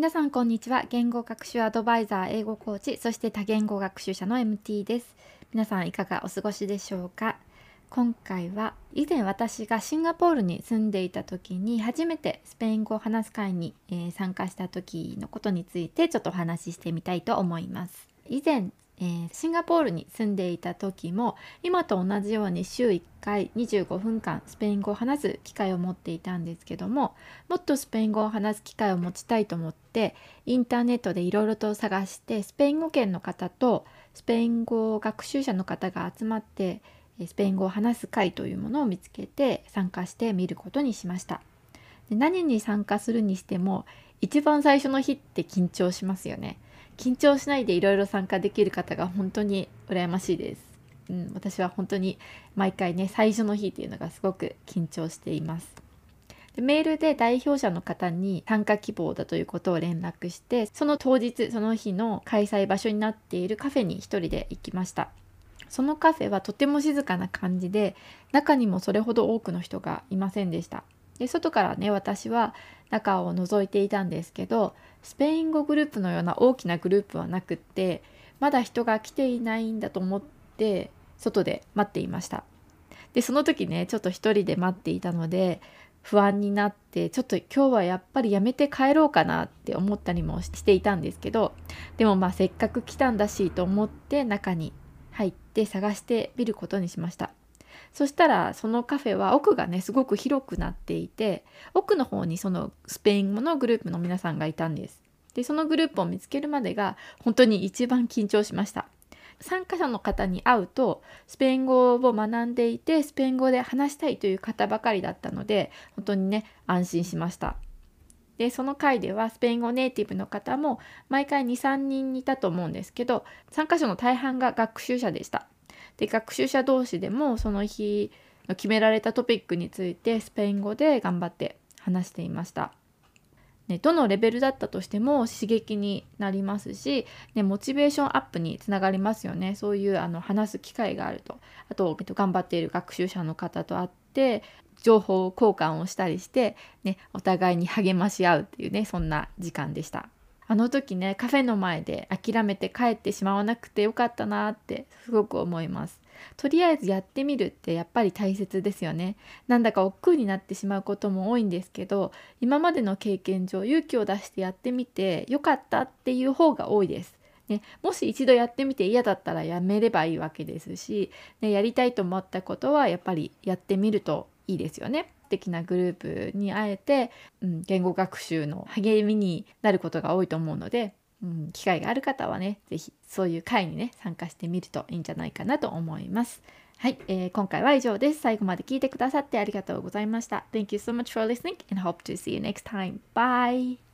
皆さんこんにちは。言語学習アドバイザー英語コーチそして多言語学習者の MT です。皆さんいかがお過ごしでしょうか？今回は以前私がシンガポールに住んでいた時に初めてスペイン語を話す会に、え、参加した時のことについてちょっとお話ししてみたいと思います。以前えー、シンガポールに住んでいた時も今と同じように週1回25分間スペイン語を話す機会を持っていたんですけどももっとスペイン語を話す機会を持ちたいと思ってインターネットでいろいろと探してスペイン語圏の方とスペイン語学習者の方が集まってスペイン語を話す会というものを見つけて参加してみることにしました。で何に参加するにしても一番最初の日って緊張しますよね。緊張しないでいろいろ参加できる方が本当に羨ましいです。うん、私は本当に毎回ね最初の日っていうのがすごく緊張しています。でメールで代表者の方に参加希望だということを連絡してその当日その日の開催場所になっているカフェに1人で行きましたそのカフェはとても静かな感じで中にもそれほど多くの人がいませんでしたで外からね私は中を覗いていたんですけどスペイン語グループのような大きなグループはなくってまだ人が来ていないんだと思って外で待っていました。でその時ねちょっと一人で待っていたので不安になってちょっと今日はやっぱりやめて帰ろうかなって思ったりもしていたんですけどでもまあせっかく来たんだしと思って中に入って探してみることにしました。そしたらそのカフェは奥がねすごく広くなっていて奥の方にそのスペイン語のグループの皆さんがいたんです。でそのグループを見つけるまでが本当に一番緊張しました。参加者の方に会うとスペイン語を学んでいてスペイン語で話したいという方ばかりだったので本当にね安心しました。でその回ではスペイン語ネイティブの方も毎回23人いたと思うんですけど参加者の大半が学習者でした。で学習者同士でもその日の決められたトピックについてスペイン語で頑張って話していました。ね、どのレベルだったとしても刺激になりますし、ね、モチベーションアップにつながりますよねそういうあの話す機会があるとあと、えっと、頑張っている学習者の方と会って情報交換をしたりして、ね、お互いに励まし合うっていうねそんな時間でした。あの時ねカフェの前で諦めて帰ってしまわなくてよかったなってすごく思います。とりあえずやってみるってやっぱり大切ですよね。なんだか億劫になってしまうことも多いんですけど今までの経験上勇気を出してやってみてよかったっていう方が多いです。ね、もし一度やってみて嫌だったらやめればいいわけですし、ね、やりたいと思ったことはやっぱりやってみるといいですよね。的なグループに会えて、うん、言語学習の励みになることが多いと思うので、うん、機会がある方はね是非そういう会にね参加してみるといいんじゃないかなと思います。はい、えー、今回は以上です。最後まで聞いてくださってありがとうございました。Thank you so much for listening and hope to see you next time. Bye!